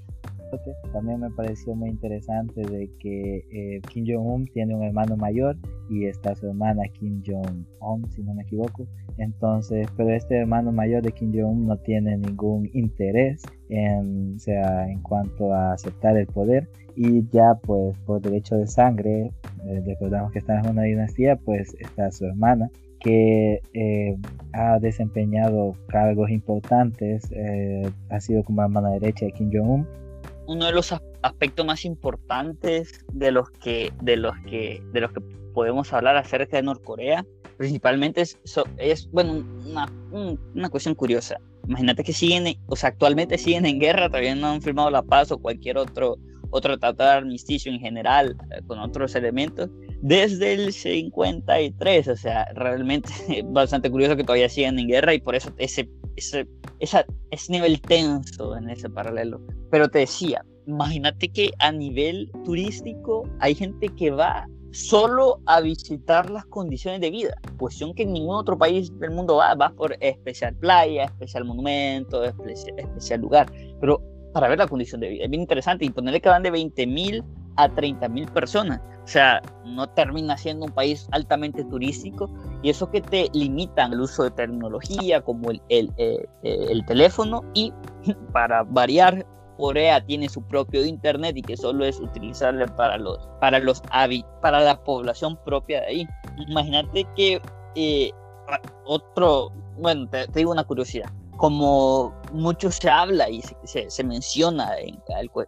también me pareció muy interesante de que eh, Kim Jong-un tiene un hermano mayor y está su hermana Kim Jong-un, si no me equivoco. Entonces, pero este hermano mayor de Kim Jong-un no tiene ningún interés en, sea, en cuanto a aceptar el poder y ya pues por derecho de sangre, eh, recordamos que está en una dinastía, pues está su hermana que eh, ha desempeñado cargos importantes, ha sido como hermana derecha de Kim Jong-un uno de los aspectos más importantes de los que, de los que, de los que podemos hablar acerca de Norcorea, principalmente es, es bueno, una, una, cuestión curiosa. Imagínate que siguen, o sea, actualmente siguen en guerra, todavía no han firmado la paz o cualquier otro, otro tratado de armisticio en general eh, con otros elementos desde el 53, o sea, realmente [laughs] bastante curioso que todavía siguen en guerra y por eso ese ese, esa, ese nivel tenso en ese paralelo. Pero te decía, imagínate que a nivel turístico hay gente que va solo a visitar las condiciones de vida, cuestión que en ningún otro país del mundo va, va por especial playa, especial monumento, especial, lugar, pero para ver la condición de vida. Es bien interesante y ponerle que van de 20 mil a 30 mil personas. O sea, no termina siendo un país altamente turístico y eso que te limitan el uso de tecnología como el, el, eh, el teléfono y [laughs] para variar Corea tiene su propio internet y que solo es utilizable para los para los para la población propia de ahí. Imagínate que eh, otro, bueno, te, digo una curiosidad. Como mucho se habla y se, menciona en,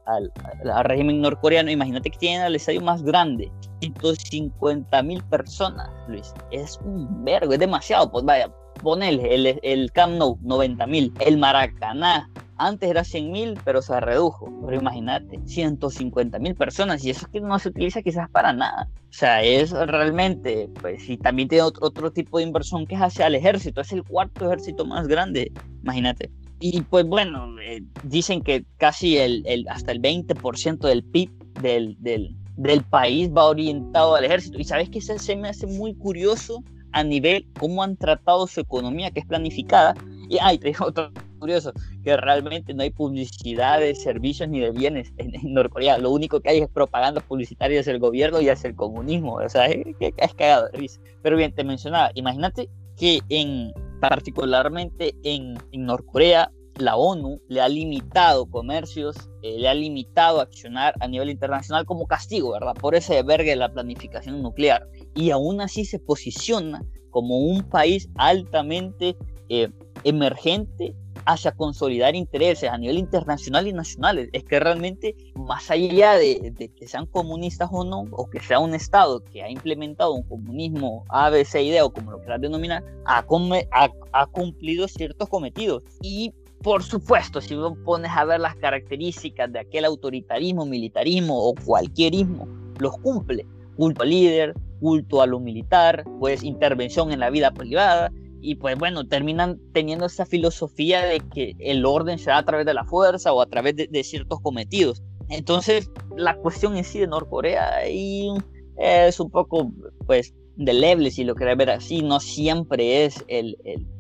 al, al, régimen norcoreano, imagínate que tienen el estadio más grande, 150 mil personas, Luis. Es un vergo, es demasiado. Pues vaya, ponele el, el Camp Nou, 90 mil, el Maracaná, antes era 100 mil, pero se redujo. Pero imagínate, 150 mil personas y eso es que no se utiliza quizás para nada. O sea, es realmente, pues, y también tiene otro, otro tipo de inversión que es hacia el ejército. Es el cuarto ejército más grande, imagínate. Y pues bueno, eh, dicen que casi el, el, hasta el 20% del PIB del, del, del, país va orientado al ejército. Y sabes que se, se me hace muy curioso a nivel cómo han tratado su economía, que es planificada. Y hay [laughs] otro curioso, que realmente no hay publicidad de servicios ni de bienes en, Norcorea. Lo único que hay es propaganda publicitaria hacia el gobierno y hacia el comunismo. O sea, es, es cagado. Pero bien, te mencionaba, imagínate que en particularmente en, en Norcorea la ONU le ha limitado comercios, eh, le ha limitado accionar a nivel internacional como castigo, ¿verdad? Por ese vergue de la planificación nuclear. Y aún así se posiciona como un país altamente eh, emergente hacia consolidar intereses a nivel internacional y nacional. Es que realmente, más allá de, que sean comunistas o no, o que sea un Estado que ha implementado un comunismo A, B, C y D, o como lo quieras denominar, ha, ha, ha cumplido ciertos cometidos. Y por supuesto, si uno pones a ver las características de aquel autoritarismo, militarismo o cualquierismo, los cumple. Culto al líder, culto a lo militar, pues intervención en la vida privada, y pues bueno, terminan teniendo esa filosofía de que el orden se da a través de la fuerza o a través de, ciertos cometidos. Entonces, la cuestión en sí de Norcorea es un poco, pues, deleble, si lo querés ver así, no siempre es el,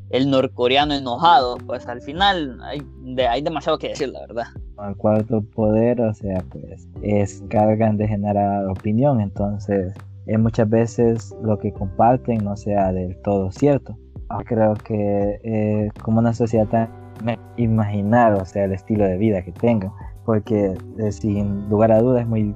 el norcoreano enojado, pues al final hay, hay demasiado que decir, la verdad. El cuarto poder, o sea, pues, es cargan de generar opinión, entonces, es muchas veces lo que comparten no sea del todo cierto creo que eh, como una sociedad tan imaginar, o sea, el estilo de vida que tengan, porque eh, sin lugar a dudas es muy,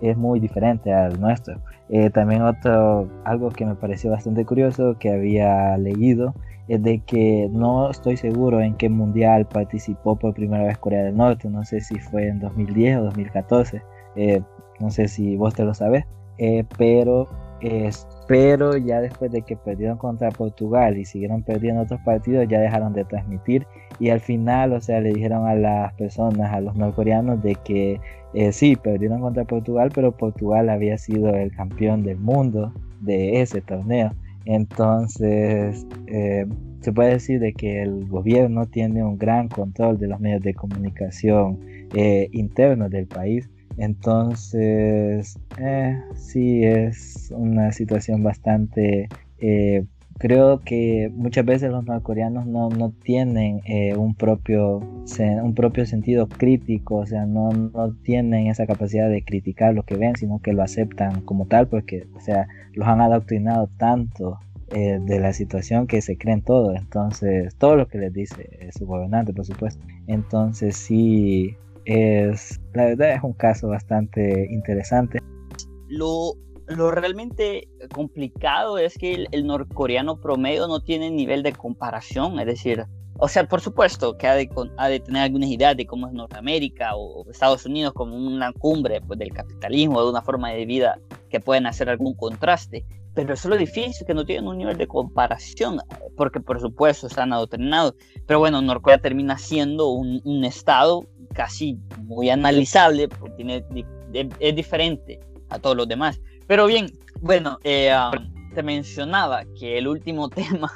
es muy diferente al nuestro. Eh, también otro, algo que me pareció bastante curioso que había leído, de que no estoy seguro en qué mundial participó por primera vez Corea del Norte, no sé si fue en 2010 o 2014, no sé si vos te lo sabes, pero pero ya después de que perdieron contra Portugal y siguieron perdiendo otros partidos, ya dejaron de transmitir y al final, o sea, le dijeron a las personas, a los norcoreanos, de que eh, sí, perdieron contra Portugal, pero Portugal había sido el campeón del mundo de ese torneo. Entonces, eh, se puede decir de que el gobierno tiene un gran control de los medios de comunicación eh, internos del país. Entonces, eh, sí, es una situación bastante... Eh, creo que muchas veces los norcoreanos no, no tienen eh, un, propio, un propio sentido crítico, o sea, no, no, tienen esa capacidad de criticar lo que ven, sino que lo aceptan como tal, porque, o sea, los han adoctrinado tanto eh, de la situación que se creen todo, entonces, todo lo que les dice su gobernante, por supuesto. Entonces, sí, es, la verdad es un caso bastante interesante. Lo, lo realmente complicado es que el, norcoreano promedio no tiene nivel de comparación, es decir, o sea, por supuesto que ha de, ha de tener algunas ideas de cómo es Norteamérica o Estados Unidos como una cumbre pues, del capitalismo, de una forma de vida que pueden hacer algún contraste, pero eso es lo difícil, que no tienen un nivel de comparación, porque por supuesto están adoctrinados. Pero bueno, Norcorea termina siendo un, un estado casi muy analizable, porque tiene, es, diferente a todos los demás. Pero bien, bueno, eh, um, te mencionaba que el último [laughs] tema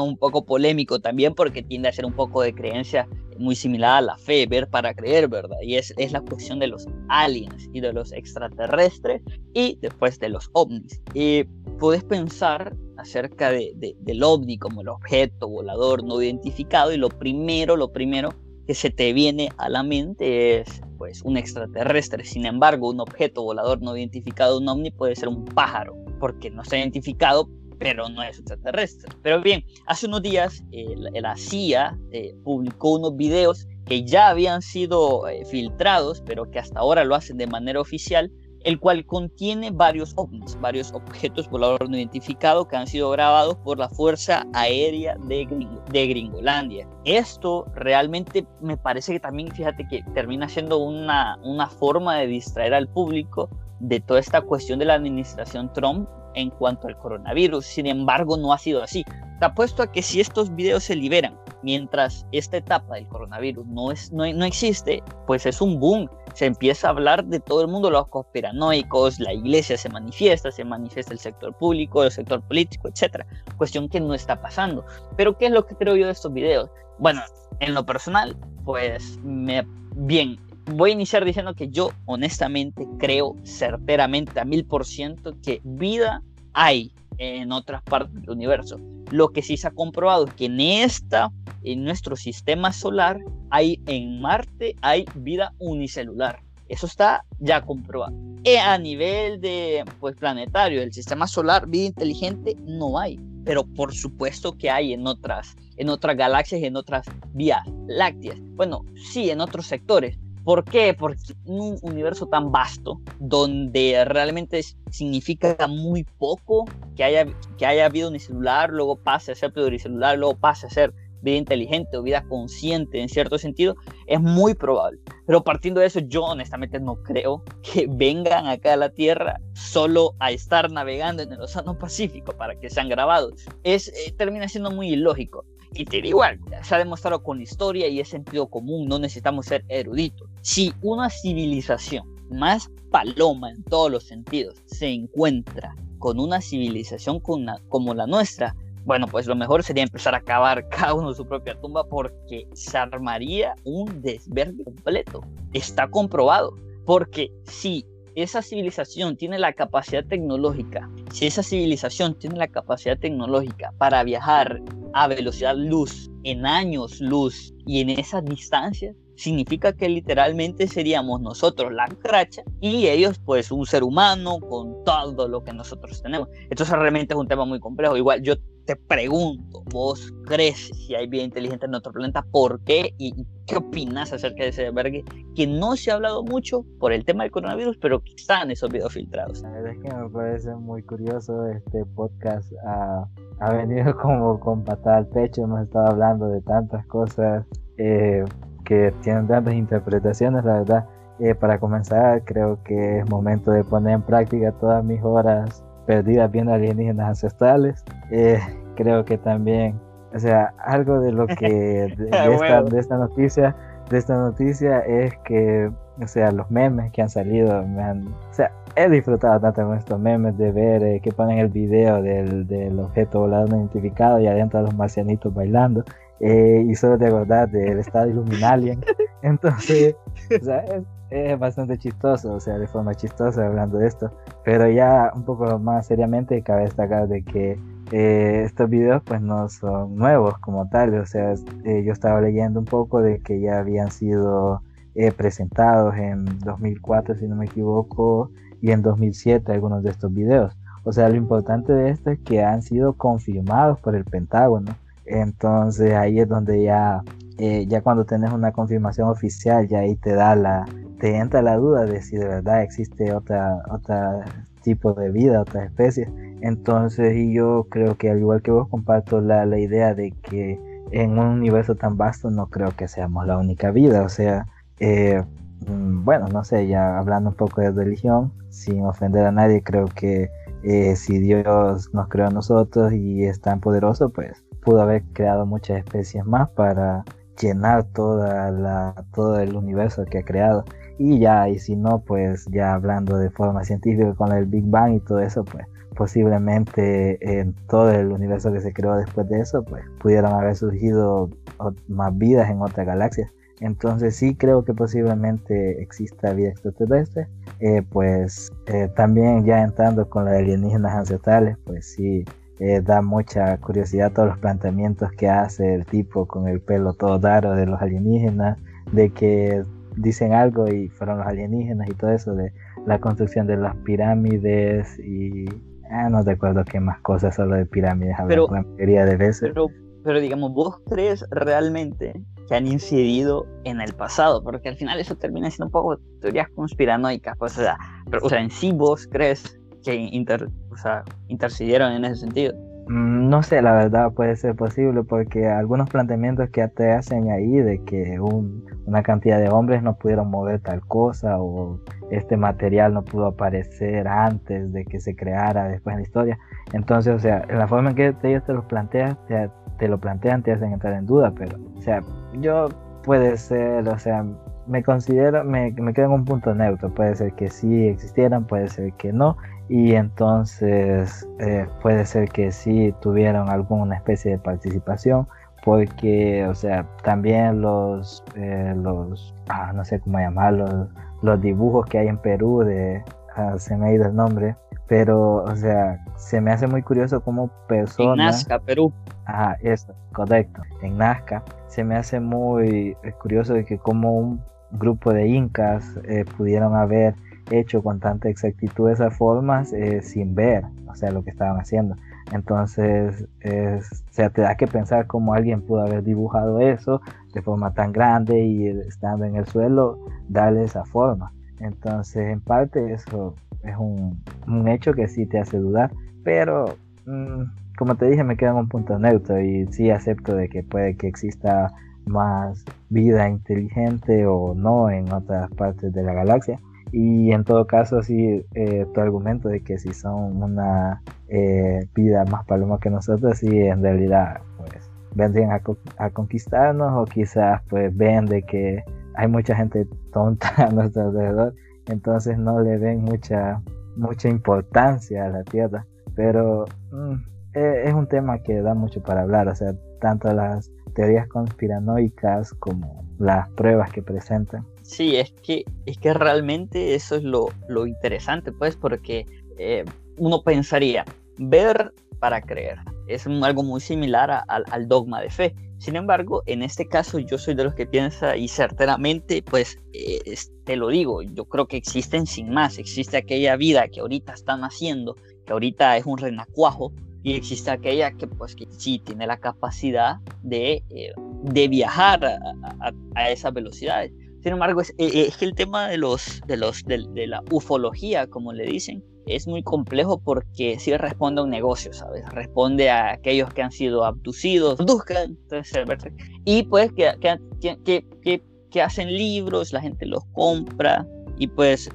un poco polémico también porque tiende a ser un poco de creencia muy similar a la fe, ver para creer, ¿verdad? Y es, es la cuestión de los aliens y de los extraterrestres y después de los ovnis. Y puedes pensar acerca de, del ovni como el objeto volador no identificado y lo primero, lo primero que se te viene a la mente es pues un extraterrestre. Sin embargo, un objeto volador no identificado, un ovni, puede ser un pájaro, porque no está identificado, pero no es extraterrestre. Pero bien, hace unos días la, CIA eh, publicó unos videos que ya habían sido eh, filtrados, pero que hasta ahora lo hacen de manera oficial, el cual contiene varios ovnis, varios objetos voladores no identificados que han sido grabados por la Fuerza Aérea de, de Gringolandia. Esto realmente me parece que también, fíjate que termina siendo una, una forma de distraer al público de toda esta cuestión de la administración Trump en cuanto al coronavirus. Sin embargo, no ha sido así. Te apuesto a que si estos videos se liberan mientras esta etapa del coronavirus no, es, no, no existe, pues es un boom. Se empieza a hablar de todo el mundo, los conspiranoicos, la iglesia se manifiesta, se manifiesta el sector público, el sector político, etc. Cuestión que no está pasando. Pero ¿qué es lo que creo yo de estos videos? Bueno, en lo personal, pues me, bien, voy a iniciar diciendo que yo honestamente creo certeramente a mil por ciento que vida hay en otras partes del universo. Lo que sí se ha comprobado es que en esta, en nuestro sistema solar, hay en Marte hay vida unicelular. Eso está ya comprobado. Y a nivel de pues planetario, el sistema solar, vida inteligente no hay, pero por supuesto que hay en otras en otras galaxias y en otras vías lácteas. Bueno, sí, en otros sectores, ¿Por qué? Porque un universo tan vasto, donde realmente significa muy poco que haya, que haya vida unicelular, luego pase a ser pluricelular, luego pase a ser vida inteligente o vida consciente en cierto sentido, es muy probable. Pero partiendo de eso, yo honestamente no creo que vengan acá a la Tierra solo a estar navegando en el Océano Pacífico para que sean grabados. Es, eh, termina siendo muy ilógico. Y te digo igual, se ha demostrado con historia y es sentido común, no necesitamos ser eruditos. Si una civilización más paloma en todos los sentidos se encuentra con una civilización como la nuestra, bueno, pues lo mejor sería empezar a cavar [laughs] cada uno su propia tumba porque se armaría un desverde completo. Está comprobado. Porque si esa civilización tiene la capacidad tecnológica, si esa civilización tiene la capacidad tecnológica para viajar a velocidad luz, en años luz y en esas distancias, significa que literalmente seríamos nosotros la cracha y ellos pues un ser humano con todo lo que nosotros tenemos. Entonces realmente es un tema muy complejo. Igual yo te pregunto, ¿vos crees si hay vida inteligente en otro planeta? ¿Por qué? ¿Y qué opinas acerca de ese albergue? Que no se ha hablado mucho por el tema del coronavirus, pero que están esos videos filtrados. La verdad es que me parece muy curioso este podcast. Ha, ha venido [laughs] como con patada al pecho, hemos estado hablando de tantas cosas eh, que tienen tantas interpretaciones, la verdad. Eh, para comenzar, creo que es momento de poner en práctica todas mis horas perdidas viendo alienígenas ancestrales. Eh, creo que también, o sea, algo de lo que [laughs] de, esta, noticia, de esta noticia es que, o sea, los memes que han salido, me han, o sea, he disfrutado tanto con estos memes de ver eh, que ponen el video del, del objeto volador no identificado y adentro los marcianitos bailando. Eh, y solo de acordar del estado Illuminalien. [laughs] Entonces, o sea, es, es bastante chistoso, o sea, de forma chistosa hablando de esto. Pero ya un poco más seriamente cabe destacar de que eh, estos videos pues no son nuevos como tal, o sea, eh, yo estaba leyendo un poco de que ya habían sido eh, presentados en 2004 si no me equivoco y en 2007 algunos de estos videos. O sea, lo importante de esto es que han sido confirmados por el Pentágono. Entonces ahí es donde ya, ya cuando tenés una confirmación oficial, ya ahí te da la, te entra la duda de si de verdad existe otra, otra tipo de vida, otra especie. Entonces, y yo creo que al igual que vos comparto la, la idea de que en un universo tan vasto no creo que seamos la única vida. O sea, eh, mm, bueno, no sé, ya hablando un poco de religión, sin ofender a nadie, creo que eh, si Dios nos creó a nosotros y es tan poderoso, pues pudo haber creado muchas especies más para llenar toda la, todo el universo que ha creado. Y ya, y si no, pues ya hablando de forma científica con el Big Bang y todo eso, pues posiblemente en todo el universo que se creó después de eso, pues pudieron haber surgido más vidas en otras galaxias. Entonces sí creo que posiblemente exista vida extraterrestre. Eh, pues eh, también ya entrando con los alienígenas ancestrales, pues sí eh, da mucha curiosidad todos los planteamientos que hace el tipo con el pelo todo raro de los alienígenas, de que dicen algo y fueron los alienígenas y todo eso, de la construcción de las pirámides y ah, no recuerdo qué más cosas solo de pirámides pero, la mayoría de veces. Pero, pero digamos, ¿vos crees realmente que han incidido en el pasado? Porque al final eso termina siendo un poco teorías conspiranoicas, pues, o sea, pero, o sea, en sí vos crees que inter, o sea, intercedieron en ese sentido. Mm, no sé, la verdad puede ser posible porque algunos planteamientos que te hacen ahí de que una cantidad de hombres no pudieron mover tal cosa o este material no pudo aparecer antes de que se creara después en la historia. Entonces, o sea, en la forma en que ellos te lo plantean, te, te lo plantean, te hacen entrar en duda, pero, o sea, yo puede ser, o sea, me considero, me, me quedo en un punto neutro, puede ser que sí existieran, puede ser que no, y entonces eh, puede ser que sí tuvieron alguna especie de participación porque o sea también los eh, los ah, no sé cómo llamarlos los dibujos que hay en Perú de ah, se me ha ido el nombre pero o sea se me hace muy curioso como personas en Nazca Perú. Ajá eso correcto en Nazca se me hace muy eh, curioso de que como un grupo de incas pudieron haber hecho con tanta exactitud esas formas eh, sin ver, o sea, lo que estaban haciendo. Entonces, o sea, te da que pensar cómo alguien pudo haber dibujado eso de forma tan grande y estando en el suelo, darle esa forma. Entonces, en parte eso es un, un hecho que sí te hace dudar, pero mm, como te dije, me queda en un punto neutro y sí acepto de que puede que exista más vida inteligente o no en otras partes de la galaxia y en todo caso, sí, eh, tu argumento de que si son una eh, vida más paloma que nosotros, sí, en realidad, pues, vendrían a, conquistarnos o quizás, pues, ven de que hay mucha gente tonta [laughs] a nuestro alrededor, entonces no le ven mucha, mucha importancia a la Tierra. Pero mm, e, es un tema que da mucho para hablar, o sea, tanto las teorías conspiranoicas como las pruebas que presentan. Sí, es que, es que realmente eso es lo, lo interesante, pues, porque eh, uno pensaría, ver para creer, es algo muy similar al dogma de fe. Sin embargo, en este caso yo soy de los que piensa y certeramente, pues eh, te lo digo, yo creo que existen sin más, existe aquella vida que ahorita están haciendo, que ahorita es un renacuajo, y existe aquella que pues que sí tiene la capacidad de, eh, de viajar a, a, a esas velocidades. Sin embargo, es, eh, es, que el tema de, los, de, los, de, la ufología, como le dicen, es muy complejo porque sí responde a un negocio, ¿sabes? Responde a aquellos que han sido abducidos, y pues que, que, que, que, hacen libros, la gente los compra y pues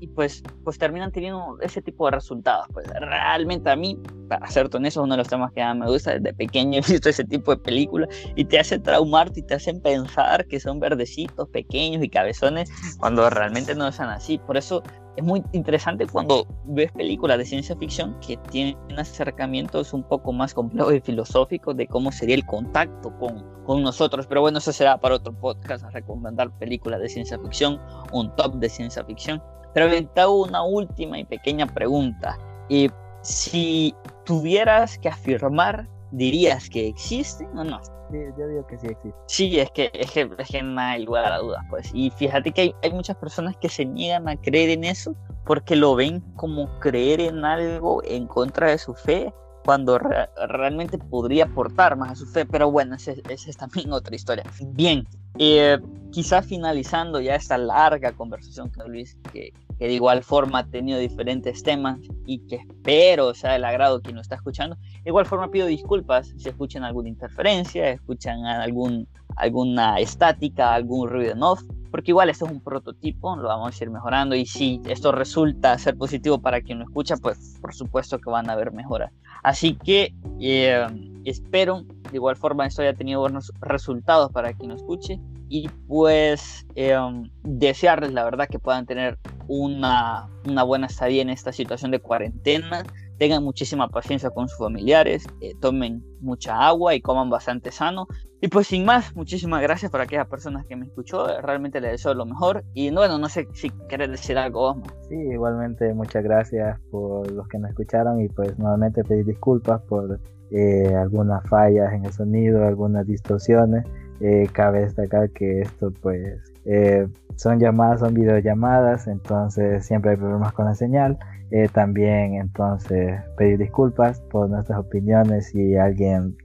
y pues, pues terminan teniendo ese tipo de resultados. Pues realmente a mí, para ser honesto, es uno de los temas que me gusta. Desde pequeño [laughs] he visto ese tipo de películas y te hace traumarte y te hacen pensar que son verdecitos, pequeños y cabezones cuando realmente no son así. Por eso es muy interesante cuando ves películas de ciencia ficción que tienen acercamientos un poco más complejos y filosóficos de cómo sería el contacto con, con nosotros. Pero bueno, eso será para otro podcast, recomendar películas de ciencia ficción, un top de ciencia ficción. Pero te hago una última y pequeña pregunta. Y si tuvieras que afirmar, ¿dirías que existen o no? Sí, yo digo que sí existe. Sí, es que, es que, es que no hay lugar a dudas, pues. Y fíjate que hay, hay, muchas personas que se niegan a creer en eso porque lo ven como creer en algo en contra de su fe, cuando realmente podría aportar más a su fe. Pero bueno, esa es también [laughs] otra historia. Bien, eh, quizás finalizando ya esta larga conversación con Luis, que, que de igual forma ha tenido diferentes temas y que espero sea del agrado quien lo está escuchando. De igual forma pido disculpas si escuchan alguna interferencia, escuchan algún, alguna estática, algún ruido en off, porque igual esto es un prototipo, lo vamos a ir mejorando y si esto resulta ser positivo para quien lo escucha, pues por supuesto que van a haber mejoras. Así que eh, espero de igual forma esto haya tenido buenos resultados para quien lo escuche y pues em, desearles la verdad que puedan tener una, una, buena estadía en esta situación de cuarentena, tengan muchísima paciencia con sus familiares, eh, tomen mucha agua y coman bastante sano. Y pues sin más, muchísimas gracias por aquellas personas que me escuchó, realmente les deseo lo mejor. Y bueno, no sé si quieres decir algo más. Sí, igualmente muchas gracias por los que nos escucharon y pues nuevamente pedir disculpas por eh, algunas fallas en el sonido, algunas distorsiones. Eh, cabe destacar que esto pues eh, son llamadas, son videollamadas, entonces siempre hay problemas con la señal. Eh, también entonces pedir disculpas por nuestras opiniones si alguien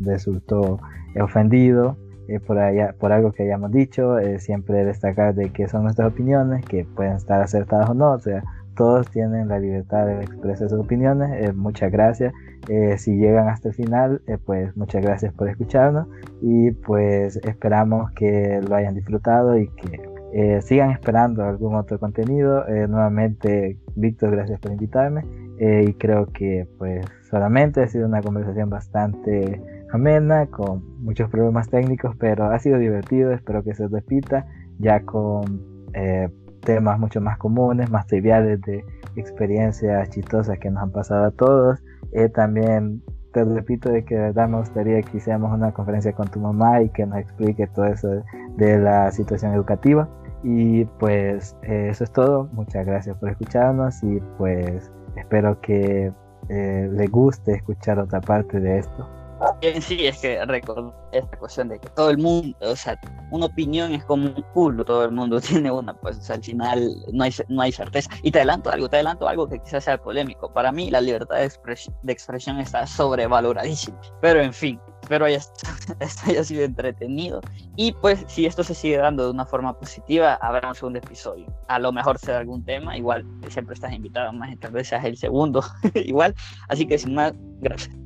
resultó ofendido por, allá, por algo que hayamos dicho. siempre destacar de que son nuestras opiniones, que pueden estar acertadas o no. O sea, todos tienen la libertad de expresar sus opiniones. muchas gracias. Eh, si llegan hasta el final, eh, pues muchas gracias por escucharnos y pues esperamos que lo hayan disfrutado y que eh, sigan esperando algún otro contenido. nuevamente, Víctor, gracias por invitarme y creo que pues solamente ha sido una conversación bastante amena, con muchos problemas técnicos, pero ha sido divertido, espero que se repita ya con temas mucho más comunes, más triviales de experiencias chistosas que nos han pasado a todos. Eh, también te repito de que de verdad me gustaría que hiciéramos una conferencia con tu mamá y que nos explique todo eso de, la situación educativa. Y pues eh, eso es todo. Muchas gracias por escucharnos y pues espero que eh, le guste escuchar otra parte de esto. En sí, es que recuerdo esta cuestión de que todo el mundo, o sea, una opinión es como un culo, todo el mundo [laughs] tiene una, pues al final no hay, no hay certeza. Y te adelanto algo, te adelanto algo que quizás sea polémico. Para mí la libertad de, de expresión está sobrevaloradísima. Pero en fin, espero haya, [laughs] esto haya sido entretenido. Y pues si esto se sigue dando de una forma positiva, habrá un segundo episodio. A lo mejor será algún tema, igual siempre estás invitado, más tal vez seas el segundo, [laughs] igual. Así que sin más, gracias.